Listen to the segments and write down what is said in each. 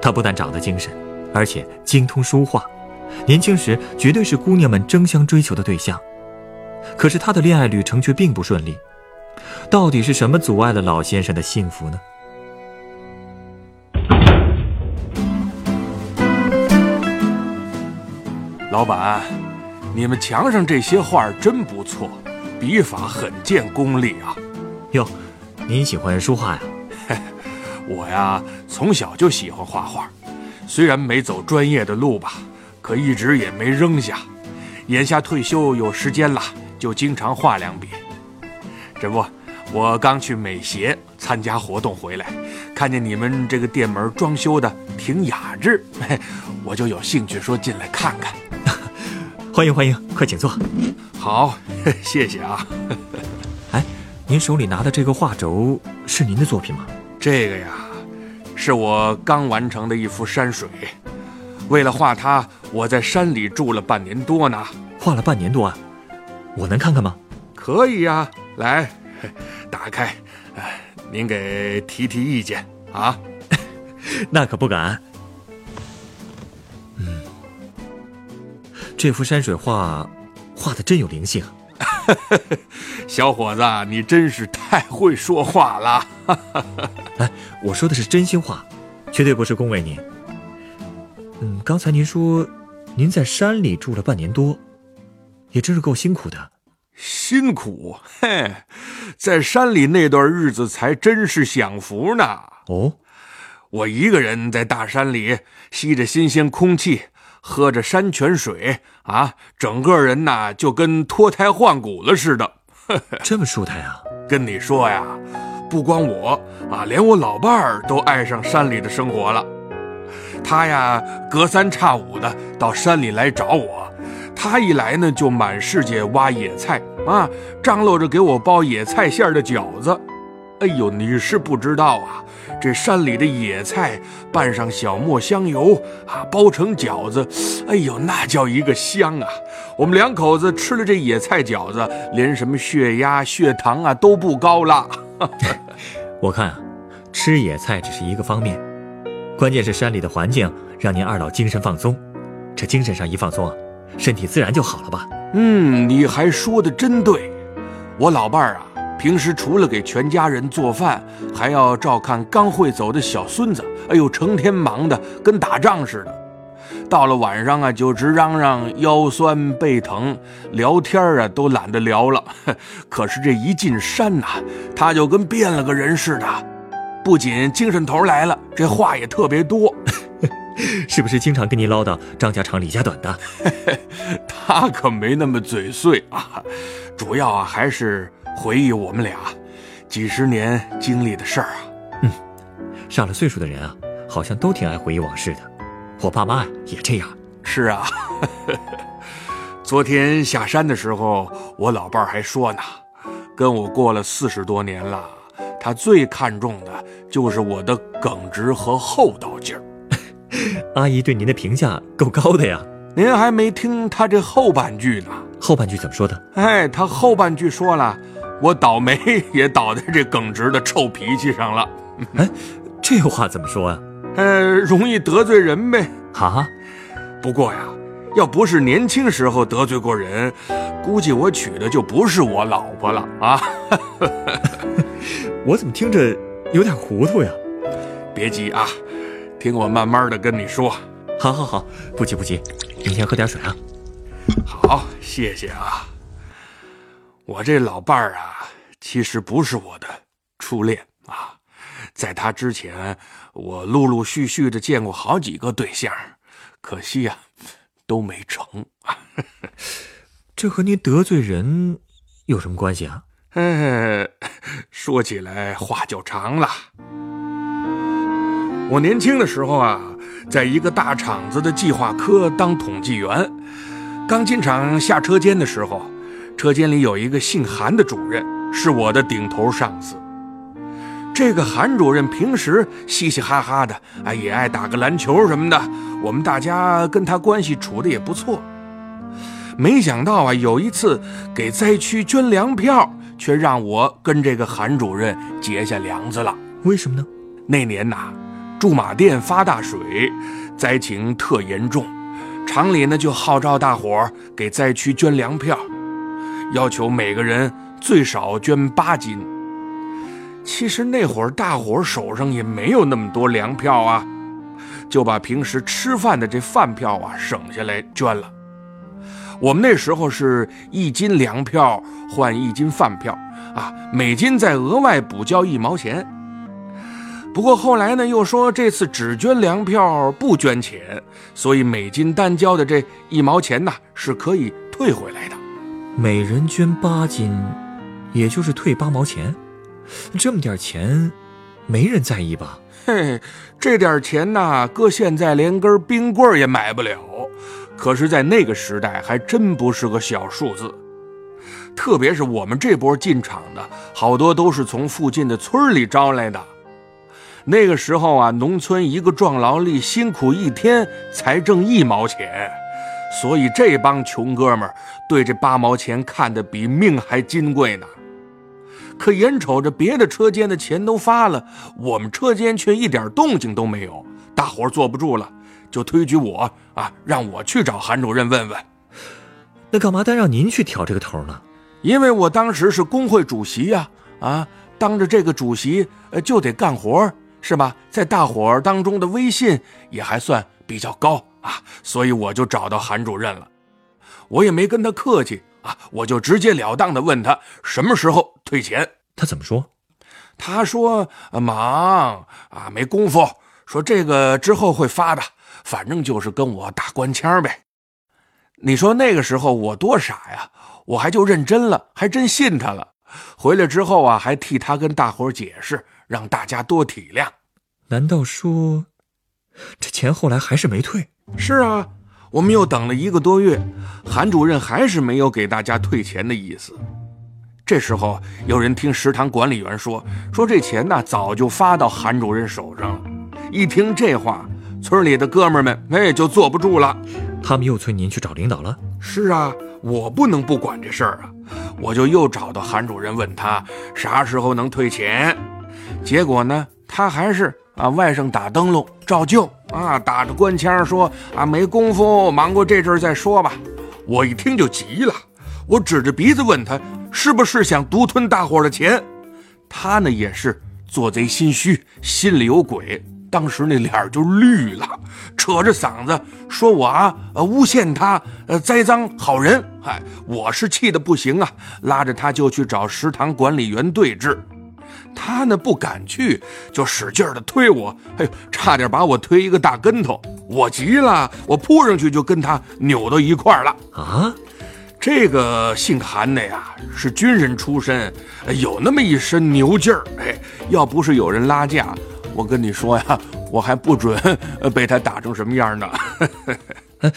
他不但长得精神，而且精通书画，年轻时绝对是姑娘们争相追求的对象。可是他的恋爱旅程却并不顺利，到底是什么阻碍了老先生的幸福呢？老板，你们墙上这些画真不错，笔法很见功力啊。哟，您喜欢书画呀？我呀，从小就喜欢画画，虽然没走专业的路吧，可一直也没扔下。眼下退休有时间了，就经常画两笔。这不，我刚去美协参加活动回来，看见你们这个店门装修的挺雅致，嘿，我就有兴趣说进来看看。欢迎欢迎，快请坐。好，谢谢啊。哎，您手里拿的这个画轴是您的作品吗？这个呀，是我刚完成的一幅山水。为了画它，我在山里住了半年多呢。画了半年多啊，我能看看吗？可以呀，来，打开，哎，您给提提意见啊。那可不敢。嗯，这幅山水画画的真有灵性。小伙子，你真是太会说话了。哎，我说的是真心话，绝对不是恭维您。嗯，刚才您说您在山里住了半年多，也真是够辛苦的。辛苦？嘿，在山里那段日子才真是享福呢。哦，我一个人在大山里吸着新鲜空气，喝着山泉水啊，整个人呐就跟脱胎换骨了似的。这么舒坦啊！跟你说呀，不光我啊，连我老伴儿都爱上山里的生活了。他呀，隔三差五的到山里来找我。他一来呢，就满世界挖野菜啊，张罗着给我包野菜馅的饺子。哎呦，你是不知道啊，这山里的野菜拌上小磨香油啊，包成饺子，哎呦，那叫一个香啊！我们两口子吃了这野菜饺子，连什么血压、血糖啊都不高了。我看啊，吃野菜只是一个方面，关键是山里的环境让您二老精神放松。这精神上一放松啊，身体自然就好了吧？嗯，你还说的真对。我老伴儿啊，平时除了给全家人做饭，还要照看刚会走的小孙子。哎呦，成天忙的跟打仗似的。到了晚上啊，就直嚷嚷腰酸背疼，聊天啊都懒得聊了。可是这一进山呐，他就跟变了个人似的，不仅精神头来了，这话也特别多。是不是经常跟你唠叨张家长李家短的？他可没那么嘴碎啊，主要啊还是回忆我们俩几十年经历的事儿啊。嗯，上了岁数的人啊，好像都挺爱回忆往事的。我爸妈也这样。是啊，昨天下山的时候，我老伴儿还说呢，跟我过了四十多年了，他最看重的就是我的耿直和厚道劲儿。阿姨对您的评价够高的呀。您还没听他这后半句呢。后半句怎么说的？哎，他后半句说了，我倒霉也倒在这耿直的臭脾气上了。哎，这话怎么说啊？呃，容易得罪人呗。哈，不过呀，要不是年轻时候得罪过人，估计我娶的就不是我老婆了啊。我怎么听着有点糊涂呀？别急啊，听我慢慢的跟你说。好，好，好，不急不急，您先喝点水啊。好，谢谢啊。我这老伴儿啊，其实不是我的初恋啊，在他之前，我陆陆续续的见过好几个对象，可惜呀，都没成。这和您得罪人有什么关系啊？哎，说起来话就长了。我年轻的时候啊，在一个大厂子的计划科当统计员。刚进厂下车间的时候，车间里有一个姓韩的主任，是我的顶头上司。这个韩主任平时嘻嘻哈哈的，哎，也爱打个篮球什么的。我们大家跟他关系处的也不错。没想到啊，有一次给灾区捐粮票，却让我跟这个韩主任结下梁子了。为什么呢？那年呐，驻马店发大水，灾情特严重，厂里呢就号召大伙儿给灾区捐粮票，要求每个人最少捐八斤。其实那会儿大伙手上也没有那么多粮票啊，就把平时吃饭的这饭票啊省下来捐了。我们那时候是一斤粮票换一斤饭票啊，每斤再额外补交一毛钱。不过后来呢，又说这次只捐粮票不捐钱，所以每斤单交的这一毛钱呢是可以退回来的。每人捐八斤，也就是退八毛钱。这么点钱，没人在意吧？嘿，这点钱呐，搁现在连根冰棍也买不了。可是，在那个时代，还真不是个小数字。特别是我们这波进厂的，好多都是从附近的村里招来的。那个时候啊，农村一个壮劳力辛苦一天才挣一毛钱，所以这帮穷哥们儿对这八毛钱看得比命还金贵呢。可眼瞅着别的车间的钱都发了，我们车间却一点动静都没有，大伙儿坐不住了，就推举我啊，让我去找韩主任问问。那干嘛单让您去挑这个头呢？因为我当时是工会主席呀，啊，当着这个主席，呃，就得干活，是吧？在大伙儿当中的威信也还算比较高啊，所以我就找到韩主任了。我也没跟他客气。啊！我就直截了当的问他什么时候退钱。他怎么说？他说忙啊，没工夫。说这个之后会发的，反正就是跟我打官腔呗。你说那个时候我多傻呀，我还就认真了，还真信他了。回来之后啊，还替他跟大伙解释，让大家多体谅。难道说这钱后来还是没退？是啊。我们又等了一个多月，韩主任还是没有给大家退钱的意思。这时候，有人听食堂管理员说，说这钱呢早就发到韩主任手上了。一听这话，村里的哥们们哎就坐不住了，他们又催您去找领导了。是啊，我不能不管这事儿啊，我就又找到韩主任问他啥时候能退钱。结果呢，他还是。啊，外甥打灯笼照旧啊，打着官腔说啊，没工夫，忙过这阵再说吧。我一听就急了，我指着鼻子问他，是不是想独吞大伙的钱？他呢也是做贼心虚，心里有鬼，当时那脸就绿了，扯着嗓子说我啊，诬陷他，呃，栽赃好人。嗨，我是气得不行啊，拉着他就去找食堂管理员对峙。他呢不敢去，就使劲的推我，哎呦，差点把我推一个大跟头。我急了，我扑上去就跟他扭到一块儿了。啊，这个姓韩的呀，是军人出身，有那么一身牛劲儿。哎，要不是有人拉架，我跟你说呀，我还不准 被他打成什么样呢。哎，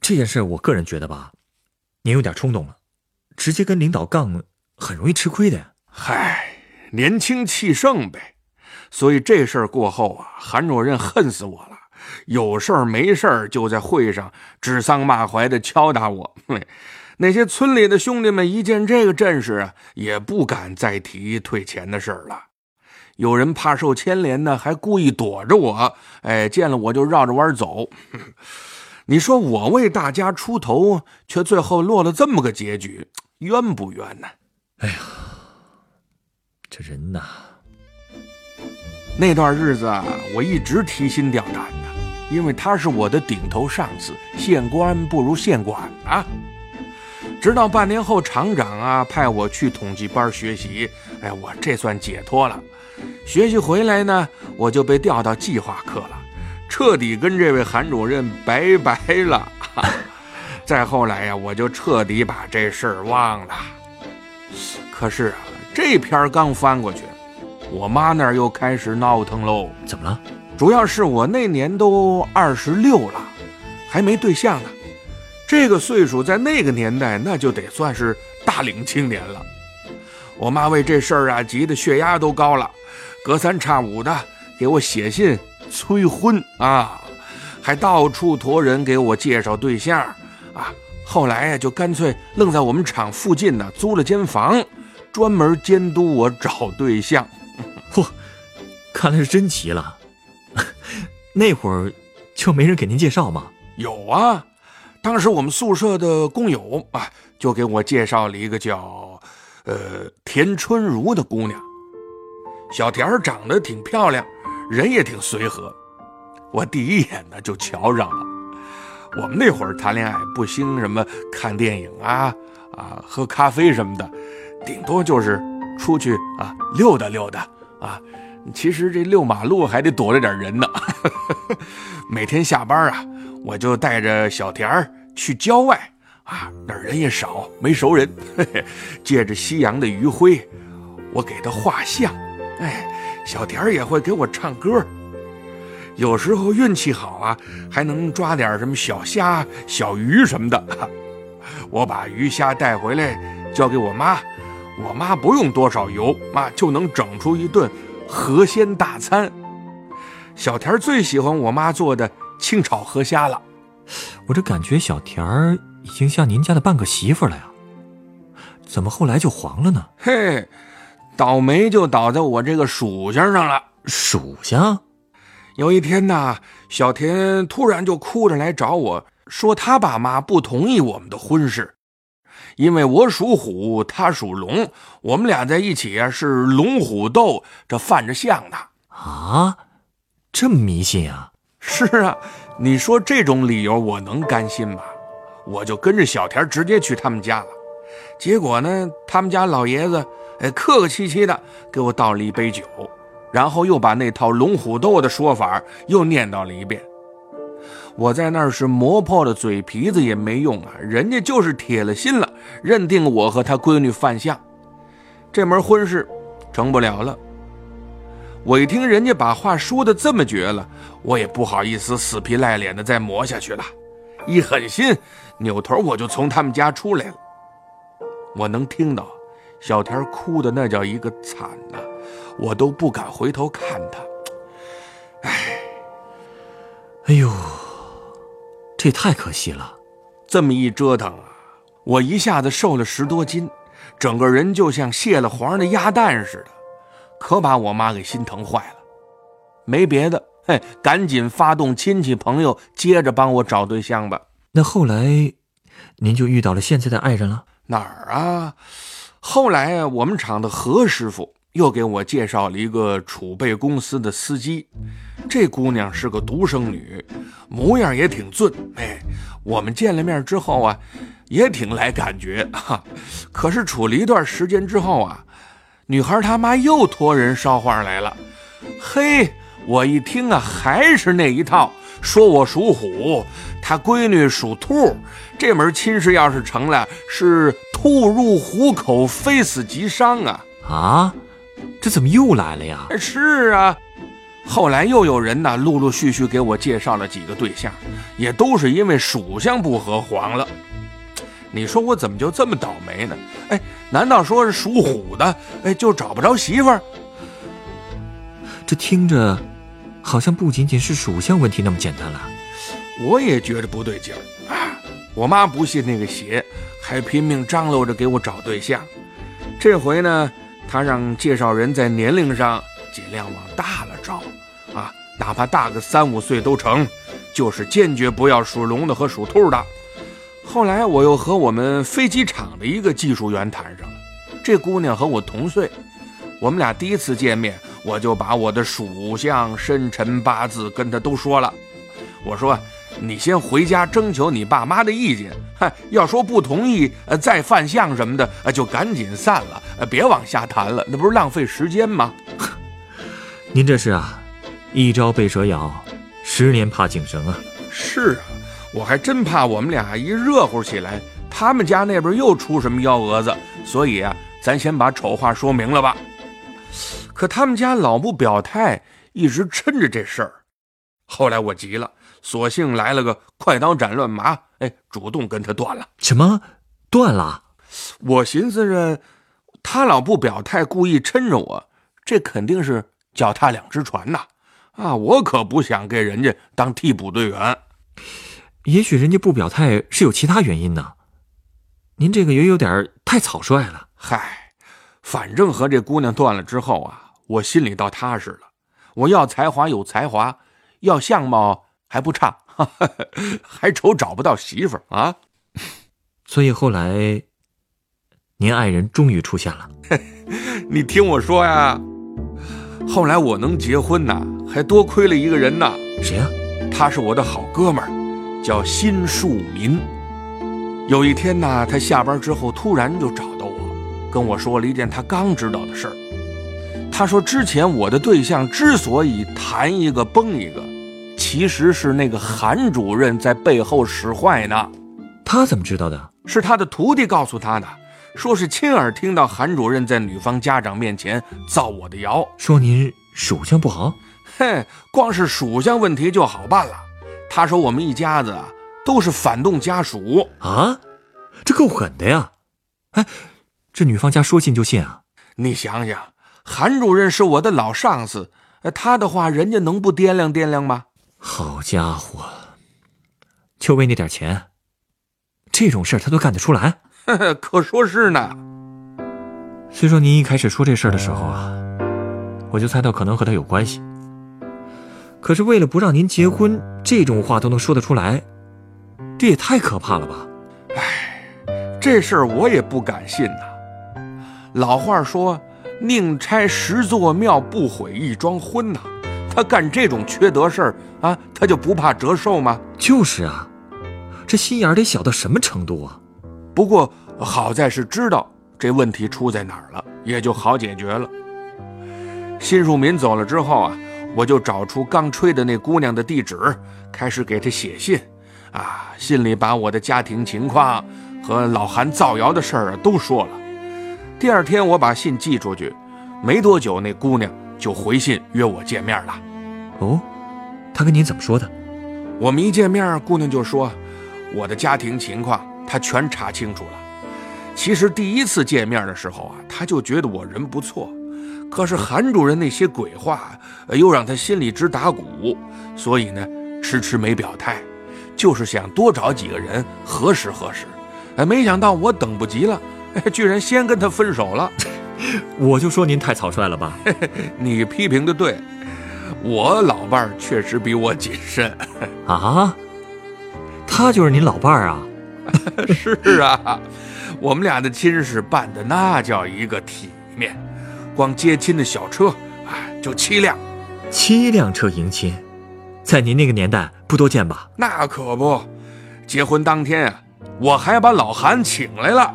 这件事我个人觉得吧，您有点冲动了，直接跟领导杠，很容易吃亏的呀。嗨。年轻气盛呗，所以这事儿过后啊，韩主任恨死我了。有事儿没事儿就在会上指桑骂槐的敲打我。那些村里的兄弟们一见这个阵势啊，也不敢再提退钱的事儿了。有人怕受牵连呢，还故意躲着我。哎，见了我就绕着弯走。你说我为大家出头，却最后落了这么个结局，冤不冤呢？哎呀！这人呐，那段日子啊，我一直提心吊胆的，因为他是我的顶头上司，县官不如县管啊。直到半年后，厂长啊派我去统计班学习，哎，我这算解脱了。学习回来呢，我就被调到计划课了，彻底跟这位韩主任拜拜了。再后来呀，我就彻底把这事儿忘了。可是啊。这篇刚翻过去，我妈那儿又开始闹腾喽。怎么了？主要是我那年都二十六了，还没对象呢。这个岁数在那个年代，那就得算是大龄青年了。我妈为这事儿啊，急得血压都高了，隔三差五的给我写信催婚啊，还到处托人给我介绍对象啊。后来呀，就干脆愣在我们厂附近呢租了间房，专门监督我找对象。嚯，看来是真急了。那会儿就没人给您介绍吗？有啊。当时我们宿舍的工友啊，就给我介绍了一个叫呃田春如的姑娘，小田儿长得挺漂亮，人也挺随和，我第一眼呢就瞧上了。我们那会儿谈恋爱不兴什么看电影啊啊喝咖啡什么的，顶多就是出去啊溜达溜达啊。其实这遛马路还得躲着点人呢。每天下班啊。我就带着小田儿去郊外啊，那人也少，没熟人。嘿嘿，借着夕阳的余晖，我给他画像。哎，小田儿也会给我唱歌。有时候运气好啊，还能抓点什么小虾、小鱼什么的。我把鱼虾带回来交给我妈，我妈不用多少油，妈就能整出一顿河鲜大餐。小田最喜欢我妈做的。清炒河虾了，我这感觉小田儿已经像您家的半个媳妇了呀，怎么后来就黄了呢？嘿，倒霉就倒在我这个属相上了。属相？有一天呐，小田突然就哭着来找我说，他爸妈不同意我们的婚事，因为我属虎，他属龙，我们俩在一起啊是龙虎斗，这犯着相的啊，这么迷信啊？是啊，你说这种理由我能甘心吗？我就跟着小田直接去他们家了。结果呢，他们家老爷子哎客客气气的给我倒了一杯酒，然后又把那套龙虎斗的说法又念叨了一遍。我在那儿是磨破了嘴皮子也没用啊，人家就是铁了心了，认定我和他闺女犯相，这门婚事成不了了。我一听人家把话说的这么绝了，我也不好意思死皮赖脸的再磨下去了，一狠心，扭头我就从他们家出来了。我能听到小田哭的那叫一个惨呐，我都不敢回头看他。哎，哎呦，这太可惜了，这么一折腾啊，我一下子瘦了十多斤，整个人就像泄了黄的鸭蛋似的。可把我妈给心疼坏了，没别的，嘿，赶紧发动亲戚朋友，接着帮我找对象吧。那后来，您就遇到了现在的爱人了？哪儿啊？后来啊，我们厂的何师傅又给我介绍了一个储备公司的司机，这姑娘是个独生女，模样也挺俊。哎，我们见了面之后啊，也挺来感觉哈。可是处了一段时间之后啊。女孩他妈又托人捎话来了，嘿，我一听啊，还是那一套，说我属虎，她闺女属兔，这门亲事要是成了，是兔入虎口，非死即伤啊！啊，这怎么又来了呀？是啊，后来又有人呢，陆陆续续给我介绍了几个对象，也都是因为属相不合黄了。你说我怎么就这么倒霉呢？哎，难道说是属虎的，哎，就找不着媳妇儿？这听着，好像不仅仅是属相问题那么简单了。我也觉得不对劲儿啊！我妈不信那个邪，还拼命张罗着给我找对象。这回呢，他让介绍人在年龄上尽量往大了找，啊，哪怕大个三五岁都成，就是坚决不要属龙的和属兔的。后来我又和我们飞机场的一个技术员谈上了，这姑娘和我同岁，我们俩第一次见面，我就把我的属相、生辰八字跟她都说了。我说：“你先回家征求你爸妈的意见，嗨，要说不同意，呃，再犯相什么的，呃，就赶紧散了，呃，别往下谈了，那不是浪费时间吗？” 您这是啊，一朝被蛇咬，十年怕井绳啊！是啊。我还真怕我们俩一热乎起来，他们家那边又出什么幺蛾子，所以啊，咱先把丑话说明了吧。可他们家老不表态，一直抻着这事儿，后来我急了，索性来了个快刀斩乱麻，哎，主动跟他断了。什么？断了？我寻思着，他老不表态，故意抻着我，这肯定是脚踏两只船呐！啊，我可不想给人家当替补队员。也许人家不表态是有其他原因呢。您这个也有点太草率了。嗨，反正和这姑娘断了之后啊，我心里倒踏实了。我要才华有才华，要相貌还不差，还愁找不到媳妇儿啊？所以后来，您爱人终于出现了。你听我说呀，后来我能结婚呐，还多亏了一个人呐。谁呀？他是我的好哥们儿，叫辛树民。有一天呢，他下班之后突然就找到我，跟我说了一件他刚知道的事儿。他说：“之前我的对象之所以谈一个崩一个，其实是那个韩主任在背后使坏呢。”他怎么知道的？是他的徒弟告诉他的，说是亲耳听到韩主任在女方家长面前造我的谣，说您属相不好。哼，光是属相问题就好办了。他说我们一家子啊都是反动家属啊，这够狠的呀！哎，这女方家说信就信啊？你想想。韩主任是我的老上司，他的话人家能不掂量掂量吗？好家伙，就为那点钱，这种事儿他都干得出来？可说是呢。虽说您一开始说这事儿的时候啊，我就猜到可能和他有关系。可是为了不让您结婚，这种话都能说得出来，这也太可怕了吧？哎，这事儿我也不敢信呐。老话说。宁拆十座庙，不毁一桩婚呐！他干这种缺德事儿啊，他就不怕折寿吗？就是啊，这心眼得小到什么程度啊！不过好在是知道这问题出在哪儿了，也就好解决了。辛树民走了之后啊，我就找出刚吹的那姑娘的地址，开始给她写信。啊，信里把我的家庭情况和老韩造谣的事儿啊都说了。第二天我把信寄出去，没多久那姑娘就回信约我见面了。哦，她跟您怎么说的？我们一见面，姑娘就说我的家庭情况她全查清楚了。其实第一次见面的时候啊，她就觉得我人不错，可是韩主任那些鬼话又让她心里直打鼓，所以呢迟迟没表态，就是想多找几个人核实核实。哎，没想到我等不及了。居然先跟他分手了，我就说您太草率了吧？你批评的对，我老伴儿确实比我谨慎啊。他就是您老伴儿啊？是啊，我们俩的亲事办的那叫一个体面，光接亲的小车啊就七辆，七辆车迎亲，在您那个年代不多见吧？那可不，结婚当天啊，我还把老韩请来了。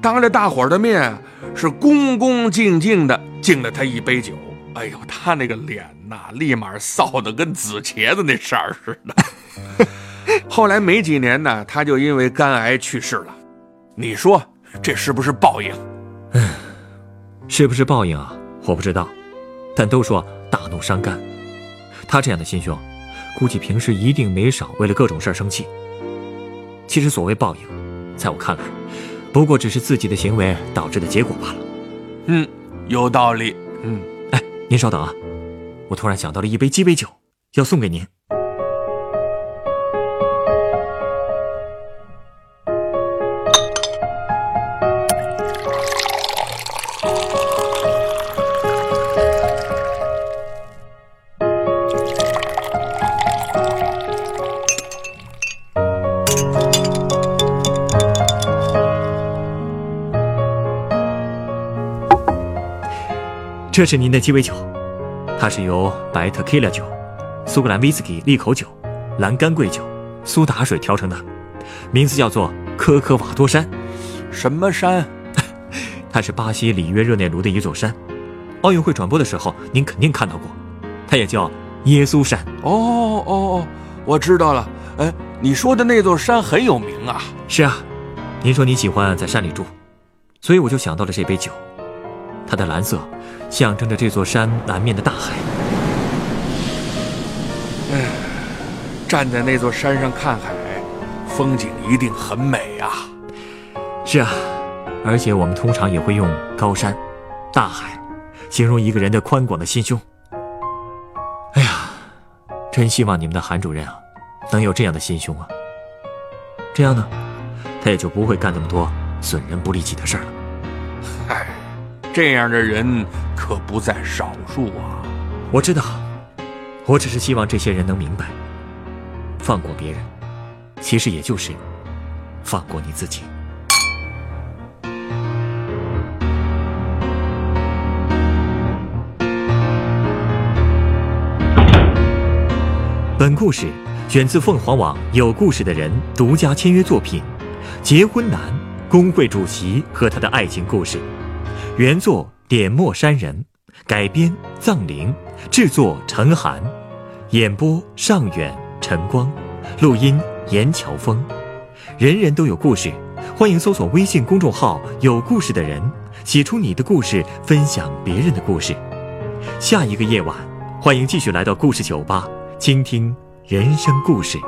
当着大伙的面，是恭恭敬敬的敬了他一杯酒。哎呦，他那个脸呐，立马臊得跟紫茄子那色儿似的。后来没几年呢，他就因为肝癌去世了。你说这是不是报应？嗯，是不是报应啊？我不知道，但都说大怒伤肝。他这样的心胸，估计平时一定没少为了各种事儿生气。其实所谓报应，在我看来。不过只是自己的行为导致的结果罢了。嗯，有道理。嗯，哎，您稍等啊，我突然想到了一杯鸡尾酒，要送给您。这是您的鸡尾酒，它是由白特 Kila 酒、苏格兰威士忌利口酒、蓝干桂酒、苏打水调成的，名字叫做科科瓦多山。什么山？它是巴西里约热内卢的一座山，奥运会转播的时候您肯定看到过。它也叫耶稣山。哦哦哦，我知道了。哎，你说的那座山很有名啊。是啊，您说你喜欢在山里住，所以我就想到了这杯酒，它的蓝色。象征着这座山南面的大海。哎。站在那座山上看海，风景一定很美啊。是啊，而且我们通常也会用高山、大海，形容一个人的宽广的心胸。哎呀，真希望你们的韩主任啊，能有这样的心胸啊。这样呢，他也就不会干那么多损人不利己的事儿了。唉，这样的人可不在少数啊。我知道，我只是希望这些人能明白，放过别人，其实也就是放过你自己。本故事选自凤凰网有故事的人独家签约作品《结婚难》，工会主席和他的爱情故事，原作点墨山人，改编藏灵，制作陈寒，演播尚远、晨光，录音严乔峰。人人都有故事，欢迎搜索微信公众号“有故事的人”，写出你的故事，分享别人的故事。下一个夜晚，欢迎继续来到故事酒吧。倾听人生故事，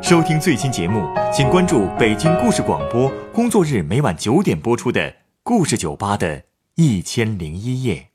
收听最新节目，请关注北京故事广播。工作日每晚九点播出的《故事酒吧》的一千零一夜。